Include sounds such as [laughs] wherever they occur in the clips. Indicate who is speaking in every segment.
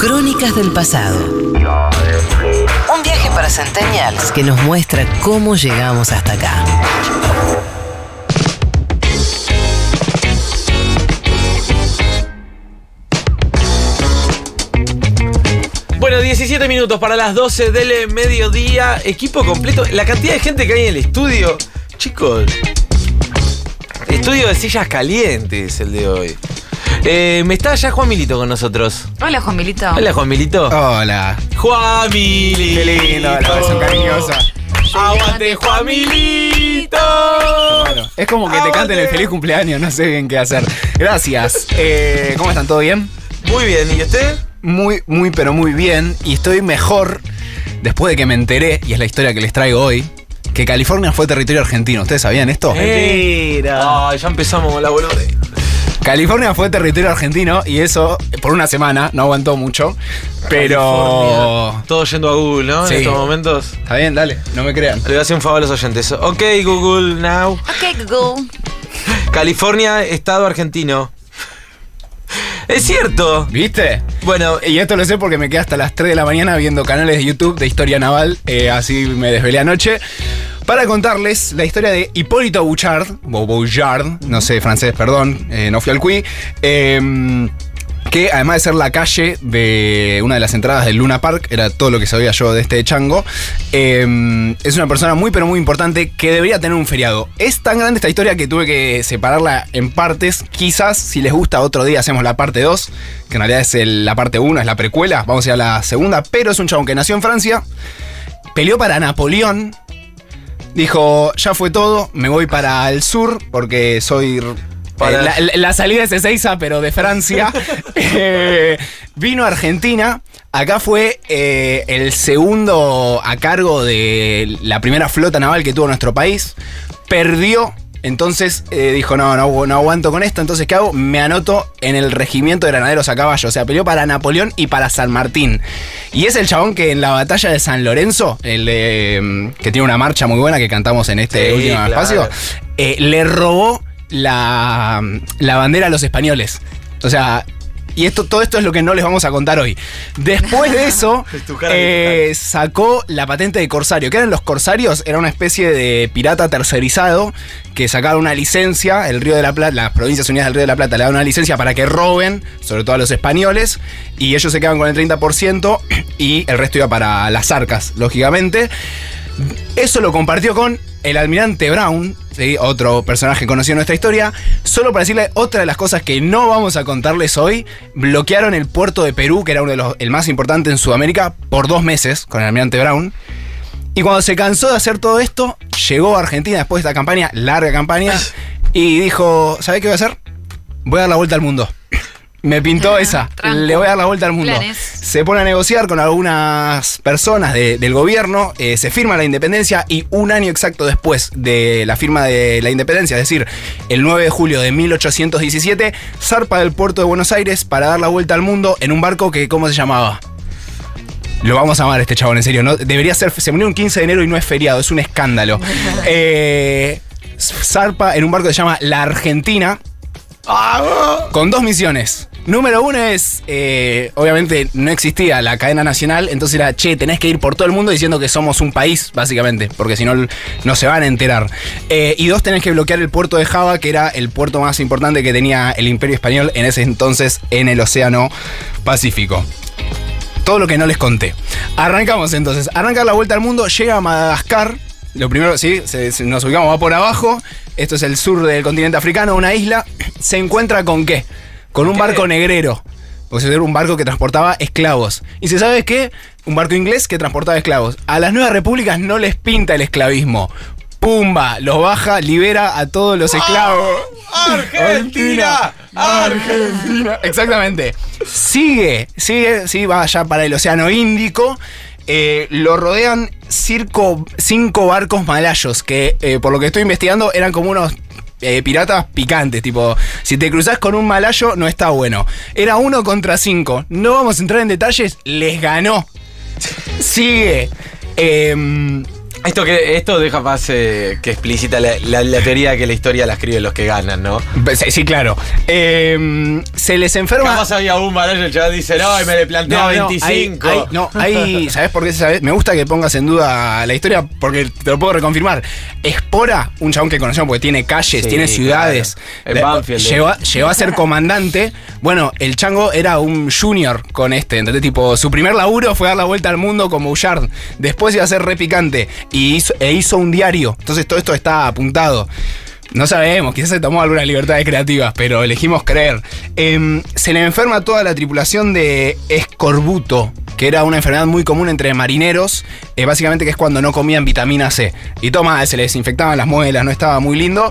Speaker 1: Crónicas del pasado. Un viaje para centennials que nos muestra cómo llegamos hasta acá.
Speaker 2: Bueno, 17 minutos para las 12 del mediodía. Equipo completo. La cantidad de gente que hay en el estudio. Chicos. Estudio de sillas calientes el de hoy. Eh, me está ya Juan Milito con nosotros.
Speaker 3: Hola, Juan Milito.
Speaker 2: Hola, Juan Milito.
Speaker 4: Hola.
Speaker 2: Juan Milito.
Speaker 4: Qué lindo, la versión cariñosa.
Speaker 2: Aguante, Juan Milito.
Speaker 4: Bueno, es como que te canten el feliz cumpleaños, no sé bien qué hacer. Gracias. Eh, ¿Cómo están? ¿Todo bien?
Speaker 2: Muy bien, ¿y usted?
Speaker 4: Muy, muy, pero muy bien. Y estoy mejor después de que me enteré, y es la historia que les traigo hoy, que California fue territorio argentino. ¿Ustedes sabían esto?
Speaker 2: Mira. Ay, ya empezamos con la bolode.
Speaker 4: California fue territorio argentino y eso por una semana, no aguantó mucho. Pero.
Speaker 2: Todo yendo a Google, ¿no?
Speaker 4: Sí.
Speaker 2: En estos momentos.
Speaker 4: Está bien, dale, no me crean.
Speaker 2: Le voy a hacer un favor a los oyentes. Ok, Google, now.
Speaker 3: Ok, Google.
Speaker 2: California, estado argentino. Es cierto.
Speaker 4: ¿Viste?
Speaker 2: Bueno,
Speaker 4: Y esto lo sé porque me quedé hasta las 3 de la mañana viendo canales de YouTube de historia naval, eh, así me desvelé anoche, para contarles la historia de Hipólito Bouchard, o Bouchard, no sé francés, perdón, eh, no fui al QI, eh, que además de ser la calle de una de las entradas del Luna Park, era todo lo que sabía yo de este chango, eh, es una persona muy pero muy importante que debería tener un feriado. Es tan grande esta historia que tuve que separarla en partes. Quizás si les gusta otro día hacemos la parte 2, que en realidad es la parte 1, es la precuela, vamos a ir a la segunda, pero es un chabón que nació en Francia, peleó para Napoleón, dijo, ya fue todo, me voy para el sur porque soy...
Speaker 2: Para-
Speaker 4: eh, la, la- la salida es Ezeiza, pero de Francia. [laughs] Eh, vino a Argentina. Acá fue eh, el segundo a cargo de la primera flota naval que tuvo nuestro país. Perdió. Entonces eh, dijo, no, no, no aguanto con esto. Entonces, ¿qué hago? Me anoto en el regimiento de granaderos a caballo. O sea, peleó para Napoleón y para San Martín. Y es el chabón que en la batalla de San Lorenzo, el de, mm, que tiene una marcha muy buena que cantamos en este
Speaker 2: Sí,
Speaker 4: último
Speaker 2: claro.
Speaker 4: espacio, eh, le robó la, la bandera a los españoles. O sea, y esto, todo esto es lo que no les vamos a contar hoy. Después de eso, [laughs] eh, sacó la patente de corsario. ¿Qué eran los corsarios? Era una especie de pirata tercerizado que sacaba una licencia, el Río de la Plata, las Provincias Unidas del Río de la Plata le daban una licencia para que roben, sobre todo a los españoles, y ellos se quedaban con el 30% y el resto iba para las arcas, lógicamente. Eso lo compartió con el almirante Brown, ¿sí? otro personaje conocido en nuestra historia. Solo para decirle otra de las cosas que no vamos a contarles hoy, bloquearon el puerto de Perú, que era uno de los, el más importante en Sudamérica, por dos meses con el almirante Brown. Y cuando se cansó de hacer todo esto, llegó a Argentina después de esta campaña, larga campaña, y dijo, ¿sabe qué voy a hacer? Voy a dar la vuelta al mundo. Me pintó esa.
Speaker 3: tranco.
Speaker 4: Le voy a dar la vuelta al mundo.
Speaker 3: Planes.
Speaker 4: Se pone a negociar con algunas personas de- del gobierno, eh, se firma la independencia y un año exacto después de la firma de la independencia, es decir, el 9 de julio de 1817, zarpa del puerto de Buenos Aires para dar la vuelta al mundo en un barco que, ¿cómo se llamaba? Lo vamos a amar este chabón, en serio. ¿no? Debería ser. Se murió un 15 de enero y no es feriado, es un escándalo. [laughs] Eh, zarpa en un barco que se llama La Argentina. Con dos misiones. Número uno es, eh, obviamente no existía la cadena nacional, entonces era, che, tenés que ir por todo el mundo diciendo que somos un país, básicamente, porque si no, no se van a enterar. Eh, y dos, tenés que bloquear el puerto de Java, que era el puerto más importante que tenía el imperio español en ese entonces en el Océano Pacífico todo lo que no les conté. Arrancamos entonces. Arranca la vuelta al mundo, llega a Madagascar. Lo primero, sí, se- nos ubicamos, va por abajo. Esto es el sur del continente africano, una isla. Se encuentra con qué? Con un
Speaker 2: ¿Qué?
Speaker 4: barco negrero. O sea, era un barco que transportaba esclavos. ¿Y se sabe qué? Un barco inglés que transportaba esclavos. A las nuevas repúblicas no les pinta el esclavismo. Pumba, los baja, libera a todos los esclavos.
Speaker 2: Argentina,
Speaker 4: Argentina. Exactamente. Sigue, sigue, sí, va allá para el Océano Índico. Eh, lo rodean circo- cinco barcos malayos que, eh, por lo que estoy investigando, eran como unos eh, piratas picantes. Tipo, si te cruzas con un malayo, no está bueno. Era uno contra cinco. No vamos a entrar en detalles, les ganó. Sigue. Em,
Speaker 2: Esto, que, esto deja más eh, que explícita la, la- la teoría de que la historia la escriben los que ganan, ¿no?
Speaker 4: Sí, sí, claro. Eh, se les enferma.
Speaker 2: Capaz había un maravilloso, el chaval dice, no, y me le plantea
Speaker 4: No, no,
Speaker 2: 25.
Speaker 4: hay- hay- no, hay, [laughs] ¿sabes por qué? ¿Sabes? Me gusta que pongas en duda la historia porque te lo puedo reconfirmar. Espora, un chabón que conocemos porque tiene calles,
Speaker 2: Sí,
Speaker 4: tiene ciudades.
Speaker 2: claro.
Speaker 4: De-
Speaker 2: Banfield,
Speaker 4: llegó, a- llegó a ser comandante. Bueno, el chango era un junior con este, ¿entendés? Tipo, su primer laburo fue dar la vuelta al mundo como Bullard. Después iba a ser re picante y e hizo un diario. Entonces todo esto está apuntado. No sabemos, quizás se tomó algunas libertades creativas, pero elegimos creer. Em, se le enferma toda la tripulación de escorbuto, que era una enfermedad muy común entre marineros, eh, básicamente que es cuando no comían vitamina C. Y toma, se les infectaban las muelas, no estaba muy lindo.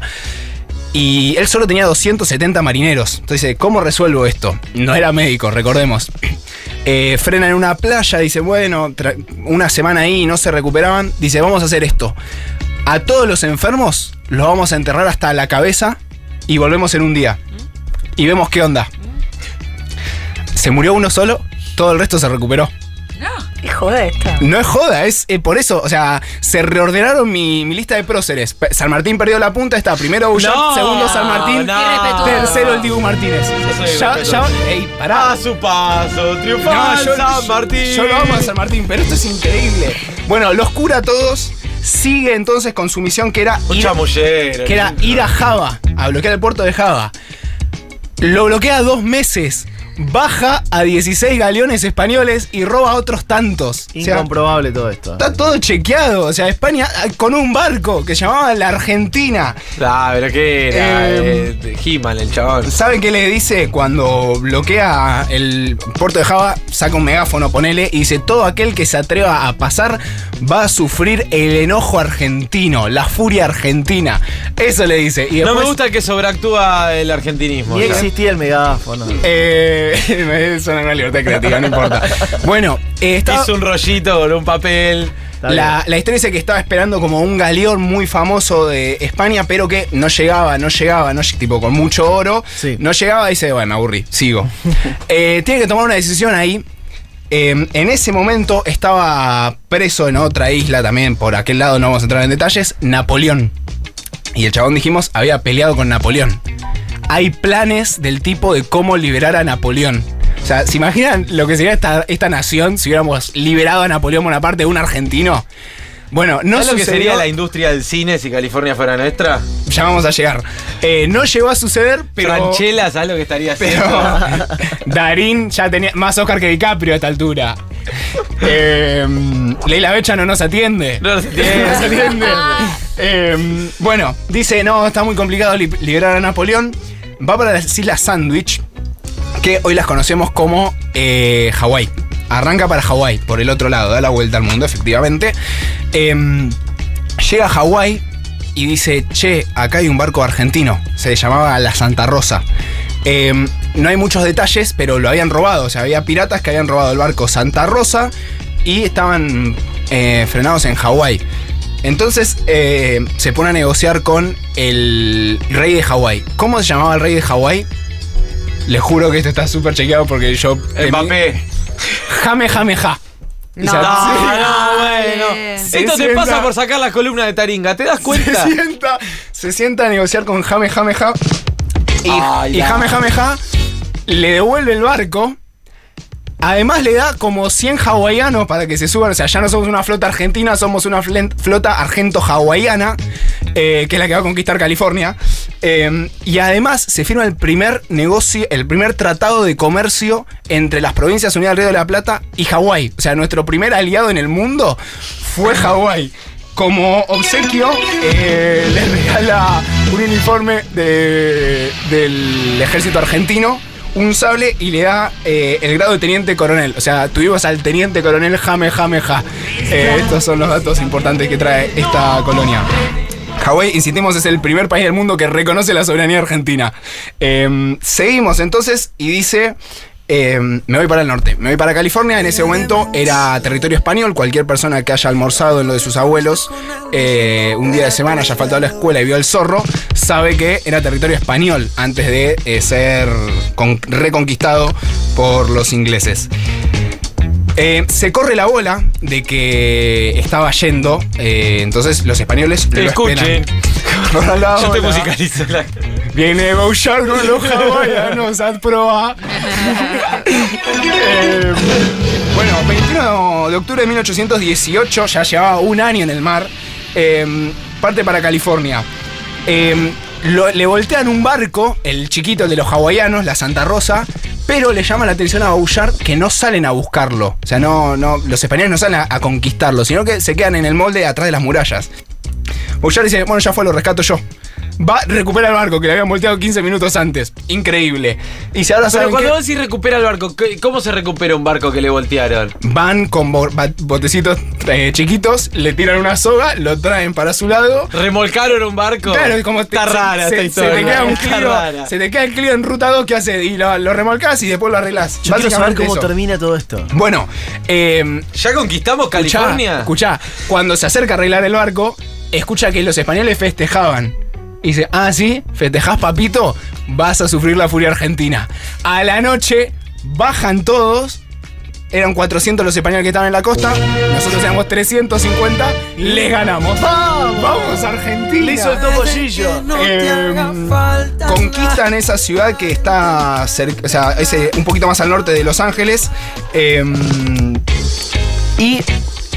Speaker 4: Y él solo tenía 270 marineros. Entonces ¿cómo resuelvo esto? No era médico, recordemos. Eh, frena en una playa, dice, bueno, una semana ahí y no se recuperaban. Dice, vamos a hacer esto. A todos los enfermos los vamos a enterrar hasta la cabeza y volvemos en un día. Y vemos qué onda. Se murió uno solo, todo el resto se recuperó.
Speaker 3: Qué joda esta.
Speaker 4: No es joda, es eh, por eso, o sea, se reordenaron mi, mi lista de próceres. Pe- San Martín perdió la punta, está primero Bullard,
Speaker 2: No,
Speaker 4: segundo San Martín,
Speaker 2: no.
Speaker 4: tercero el Dibu Martínez.
Speaker 2: soy
Speaker 4: Ya,
Speaker 2: respetuoso.
Speaker 4: ya, ey, pará.
Speaker 2: A su paso,
Speaker 4: No,
Speaker 2: triunfal
Speaker 4: yo,
Speaker 2: San Martín.
Speaker 4: yo lo amo a San Martín, pero esto es increíble. Bueno, los cura a todos. Sigue entonces con su misión que era
Speaker 2: Un
Speaker 4: ir,
Speaker 2: chamullero.
Speaker 4: que era ir a Java, a bloquear el puerto de Java. Lo bloquea dos meses. Baja a 16 galeones españoles y roba otros tantos. O sea,
Speaker 5: Incomprobable todo esto.
Speaker 4: Está todo chequeado. O sea, España ah, con un barco que llamaba la Argentina.
Speaker 2: Ah, pero qué era.
Speaker 4: Eh,
Speaker 2: Eh, He-Man, el chabón.
Speaker 4: ¿Saben qué le dice cuando bloquea el puerto de Java? Saca un megáfono, ponele, y dice: Todo aquel que se atreva a pasar va a sufrir el enojo argentino, la furia argentina. Eso le dice. Y
Speaker 2: No me gusta que sobreactúa el argentinismo.
Speaker 5: Ni
Speaker 2: ¿sabes?
Speaker 5: existía el megáfono.
Speaker 4: Eh, [laughs] me suena una libertad creativa, no importa. Bueno, eh, estaba-
Speaker 2: Hizo un rollito con un papel.
Speaker 4: La, la historia dice que estaba esperando como un galeón muy famoso de España, pero que no llegaba, no llegaba, no, tipo con mucho oro.
Speaker 5: Sí.
Speaker 4: No llegaba y dice, bueno, aburrí, sigo. [laughs] Eh, tiene que tomar una decisión ahí. Eh, en ese momento estaba preso en otra isla también, por aquel lado no vamos a entrar en detalles, Napoleón. Y el chabón dijimos, había peleado con Napoleón. Hay planes del tipo de cómo liberar a Napoleón. O sea, ¿se imaginan lo que sería esta, esta nación si hubiéramos liberado a Napoleón Bonaparte de un argentino? Bueno, no
Speaker 2: ¿Sabes lo que sería la industria del cine si California fuera nuestra?
Speaker 4: Ya vamos a llegar. Eh, no llegó a suceder, pero.
Speaker 2: Franchella, ¿sabes lo que estaría
Speaker 4: Pero
Speaker 2: haciendo? [laughs]
Speaker 4: Darín ya tenía más Oscar que DiCaprio a esta altura. Eh, Leila Becha no nos atiende.
Speaker 2: No nos atiende.
Speaker 4: No nos atiende. Eh, bueno, dice, no, está muy complicado li- liberar a Napoleón. Va para las Islas Sandwich, que hoy las conocemos como eh, Hawái. Arranca para Hawái, por el otro lado, da la vuelta al mundo, efectivamente. Eh, llega a Hawái y dice, che, acá hay un barco argentino. Se llamaba la Santa Rosa. Eh, no hay muchos detalles, pero lo habían robado. O sea, había piratas que habían robado el barco Santa Rosa y estaban eh, frenados en Hawái. Entonces eh, se pone a negociar con el rey de Hawái. ¿Cómo se llamaba el rey de Hawái? Les juro que esto está súper chequeado porque yo...
Speaker 2: Mbappé.
Speaker 4: Jame, jame, ja.
Speaker 3: No.
Speaker 4: se-
Speaker 2: No,
Speaker 3: Sí.
Speaker 2: no, bueno.
Speaker 3: Dale.
Speaker 2: Esto te
Speaker 4: sienta-
Speaker 2: pasa por sacar la columna de Taringa, ¿te das [laughs] cuenta?
Speaker 4: Se sienta, se sienta a negociar con Jame Jame Ja. Y,
Speaker 2: Ay,
Speaker 4: y. Jame Jame Ja le devuelve el barco. Además le da como 100 hawaianos para que se suban. O sea, ya no somos una flota argentina, somos una flota argento-hawaiana, eh, que es la que va a conquistar California. Eh, y además se firma el primer negocio, el primer tratado de comercio entre las provincias unidas del Río de la Plata y Hawái. O sea, nuestro primer aliado en el mundo fue Hawái. Como obsequio, eh, le regala un uniforme de- del ejército argentino, un sable y le da eh, el grado de teniente coronel. O sea, tuvimos al teniente coronel Jame Jame Ja. Eh, estos son los datos importantes que trae esta colonia. Hawái, insistimos, es el primer país del mundo que reconoce la soberanía argentina. Eh, seguimos entonces y dice, eh, me voy para el norte, me voy para California. En ese momento era territorio español. Cualquier persona que haya almorzado en lo de sus abuelos eh, un día de semana, haya faltado a la escuela y vio el zorro, sabe que era territorio español antes de eh, ser con- reconquistado por los ingleses. Eh, se corre la bola de que estaba yendo, eh, entonces los españoles lo
Speaker 2: Escuchen. [laughs]
Speaker 4: esperan. La
Speaker 2: Yo te musicalizo la.
Speaker 4: Viene Bouchard con los [laughs] hawaianos a proa. [laughs] Eh, bueno, 21 de octubre de 1818, ya llevaba un año en el mar, eh, parte para California. Eh, lo- le voltean un barco, el chiquito el de los hawaianos, la Santa Rosa, pero le llama la atención a Bouchard que no salen a buscarlo. O sea, no, no, los españoles no salen a, conquistarlo, sino que se quedan en el molde atrás de las murallas. Bouchard dice, bueno, ya fue, lo rescato yo. Va, recupera el barco que le habían volteado 15 minutos antes. Increíble. Y si ahora
Speaker 2: Pero
Speaker 4: saben
Speaker 2: cuando vos decís recupera el barco, ¿qué- ¿cómo se recupera un barco que le voltearon?
Speaker 4: van con bo- botecitos eh, chiquitos, le tiran una soga, lo traen para su lado.
Speaker 2: ¿Remolcaron un barco?
Speaker 4: Claro, y como te-
Speaker 2: Está
Speaker 4: se-
Speaker 2: rara
Speaker 4: se,
Speaker 2: esta
Speaker 4: se
Speaker 2: historia.
Speaker 4: te queda un Clio, se te queda el Clio en ruta 2, ¿qué haces? Y lo, lo remolcás y después lo arreglás.
Speaker 5: Yo quiero saber cómo
Speaker 4: eso.
Speaker 5: termina todo esto.
Speaker 4: Bueno, eh,
Speaker 2: ¿Ya conquistamos
Speaker 4: escuchá,
Speaker 2: California?
Speaker 4: escuchá, cuando se acerca a arreglar el barco, escucha que los españoles festejaban. Y dice, ah, sí, festejás papito, vas a sufrir la furia argentina. A la noche bajan todos, eran 400 los españoles que estaban en la costa, nosotros éramos 350, les ganamos. ¡Vamos, Argentina!
Speaker 5: Le hizo el topollillo.
Speaker 4: Eh, conquistan esa ciudad que está cerca, o sea, ese, un poquito más al norte de Los Ángeles. eh, y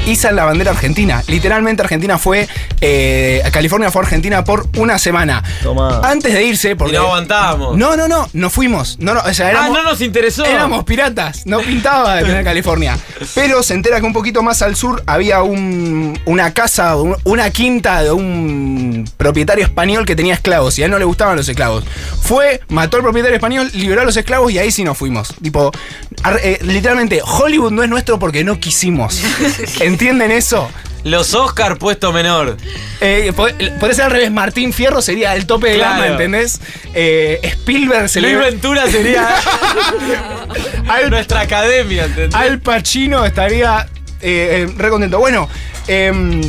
Speaker 4: izan la bandera argentina. Literalmente Argentina fue. eh, California fue Argentina por una semana.
Speaker 5: Toma.
Speaker 4: Antes de irse,
Speaker 2: Y
Speaker 4: porque.
Speaker 2: no aguantábamos.
Speaker 4: No, no, no, no fuimos. No, no, o sea,
Speaker 2: ah, no nos interesó.
Speaker 4: Éramos piratas, no pintaba de tener California. Pero se entera que un poquito más al sur había un- una casa, un- una quinta de un propietario español que tenía esclavos y a él no le gustaban los esclavos. Fue, mató al propietario español, liberó a los esclavos y ahí sí nos fuimos. Tipo, ar- eh, literalmente, Hollywood no es nuestro porque no quisimos. [laughs] ¿Entienden eso?
Speaker 2: Los Oscar puesto menor.
Speaker 4: Eh, pod- podría ser al revés, Martín Fierro sería el tope de
Speaker 2: Claro.
Speaker 4: gama, ¿entendés? Eh, Spielberg se
Speaker 2: Luis Ventura sería [laughs]
Speaker 4: Al-
Speaker 2: nuestra academia, ¿entendés?
Speaker 4: Al Pacino estaría eh, eh, re contento. Bueno, em,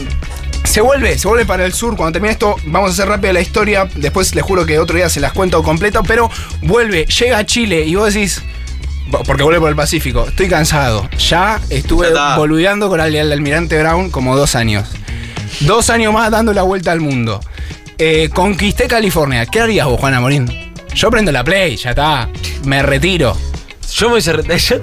Speaker 4: se vuelve, se vuelve para el sur. Cuando termine esto, vamos a hacer rápido la historia. Después les juro que otro día se las cuento completo. Pero vuelve, llega a Chile y vos decís. Porque vuelve por el Pacífico. Estoy cansado. Ya estuve
Speaker 2: Ya
Speaker 4: boludeando con el, el almirante Brown como dos años. Dos años más dando la vuelta al mundo. Eh, conquisté California. ¿Qué harías vos, Juana Morín? Yo prendo la play, ya está. Me retiro.
Speaker 2: Yo me [laughs] yo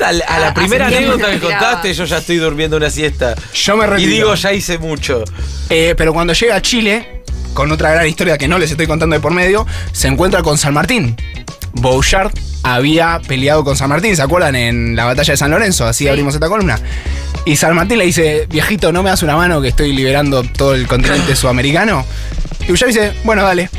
Speaker 2: a la, a la
Speaker 3: Ah,
Speaker 2: primera anécdota
Speaker 3: que
Speaker 2: contaste, yo ya estoy durmiendo una siesta.
Speaker 4: Yo me
Speaker 2: Y
Speaker 4: retiro.
Speaker 2: digo, ya hice mucho.
Speaker 4: Eh, pero cuando llega a Chile, con otra gran historia que no les estoy contando de por medio, se encuentra con San Martín. Bouchard había peleado con San Martín, ¿se acuerdan? En la batalla de San Lorenzo, así abrimos esta columna. Y San Martín le dice, viejito, ¿no me das una mano que estoy liberando todo el continente [laughs] sudamericano? Y Bouchard dice, bueno, dale.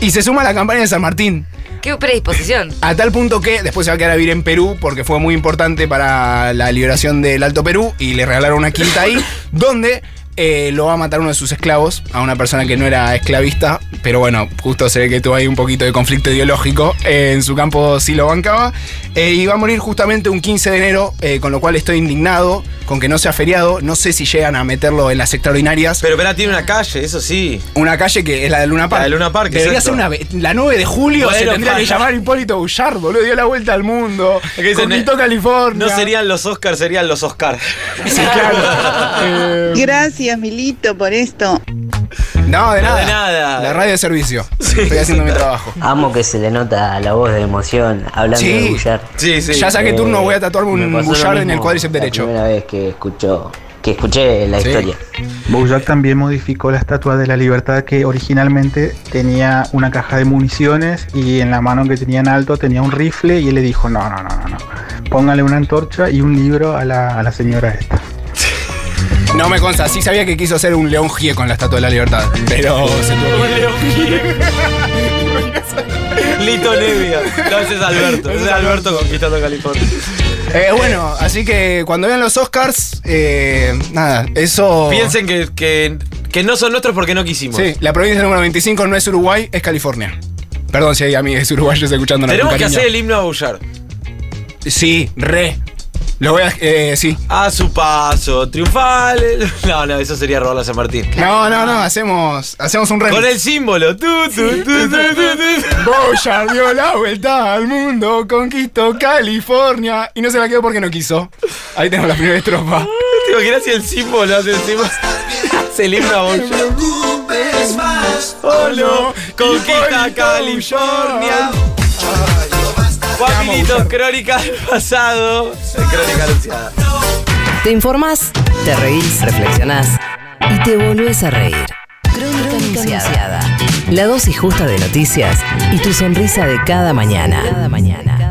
Speaker 4: Y se suma a la campaña de San Martín.
Speaker 3: Qué predisposición.
Speaker 4: A tal punto que después se va a quedar a vivir en Perú porque fue muy importante para la liberación del Alto Perú y le regalaron una quinta ahí, [laughs] donde eh, lo va a matar uno de sus esclavos, a una persona que no era esclavista, pero bueno, justo se ve que tuvo ahí un poquito de conflicto ideológico, eh, en su campo sí lo bancaba, eh, y va a morir justamente un 15 de enero, eh, con lo cual estoy indignado con que no sea feriado, no sé si llegan a meterlo en las extraordinarias.
Speaker 2: Pero espera, tiene una calle, eso sí.
Speaker 4: Una calle que es la de Luna Park.
Speaker 2: La de Luna Park,
Speaker 4: Debería ser una, la 9 de julio. se tendría que llamar Hipólito Bouchard, boludo. Dio la vuelta al mundo.
Speaker 2: Eh,
Speaker 4: California.
Speaker 2: No serían los Oscar, serían los Oscar.
Speaker 4: Sí, claro. [laughs] Eh,
Speaker 6: Gracias, Milito, por esto.
Speaker 4: no, de nada.
Speaker 2: de nada.
Speaker 4: La radio de servicio. [laughs] Estoy haciendo mi trabajo.
Speaker 7: Amo que se le nota la voz de emoción hablando
Speaker 4: Sí.
Speaker 7: de Bullard.
Speaker 2: Sí, sí.
Speaker 4: Ya saqué
Speaker 7: Eh,
Speaker 4: turno, voy a tatuarme
Speaker 7: me
Speaker 4: un Bouchard en el cuádriceps derecho.
Speaker 7: La primera vez que escuchó, que escuché la
Speaker 4: Sí.
Speaker 7: historia.
Speaker 8: Bojack también modificó la estatua de la libertad que originalmente tenía una caja de municiones y en la mano que tenía en alto tenía un rifle y él le dijo, no, no, no, no, no. Póngale una antorcha y un libro a la, a la señora esta.
Speaker 4: No me consta, sí sabía que quiso hacer un león gie con la estatua de la libertad. Pero se tuvo que-
Speaker 2: Lito Nevia. No, ese es Alberto. Ese es Alberto conquistando California.
Speaker 4: Eh, bueno, así que cuando vean los Oscars, eh, nada, eso.
Speaker 2: Piensen que, que, que no son nuestros porque no quisimos.
Speaker 4: Sí, la provincia número 25 no es Uruguay, es California. Perdón si hay amigos uruguayos escuchando
Speaker 2: Tenemos que hacer el himno a Bouchard.
Speaker 4: Sí, re. Lo voy a. Eh, sí.
Speaker 2: A su paso triunfal. [laughs] No, no, eso sería robarlo a San Martín.
Speaker 4: No, no, no, hacemos, hacemos un remix.
Speaker 2: Con el símbolo. Tu, tu, tu, tu, tu, tu.
Speaker 4: Bouchard dio la vuelta al mundo, conquistó California y no se la quedó porque no quiso. Ahí tenemos la primera estrofa.
Speaker 2: ¿Te imaginas si el símbolo hace encima? [laughs] Se el himno a Bon Jovi. Oh no, conquista California. Juan Milito, crónica del pasado. Crónica anunciada.
Speaker 1: Te informás, te reís, reflexionás y te volvés a reír. Crónica anunciada. La dosis justa de noticias y tu sonrisa de cada mañana. Cada mañana.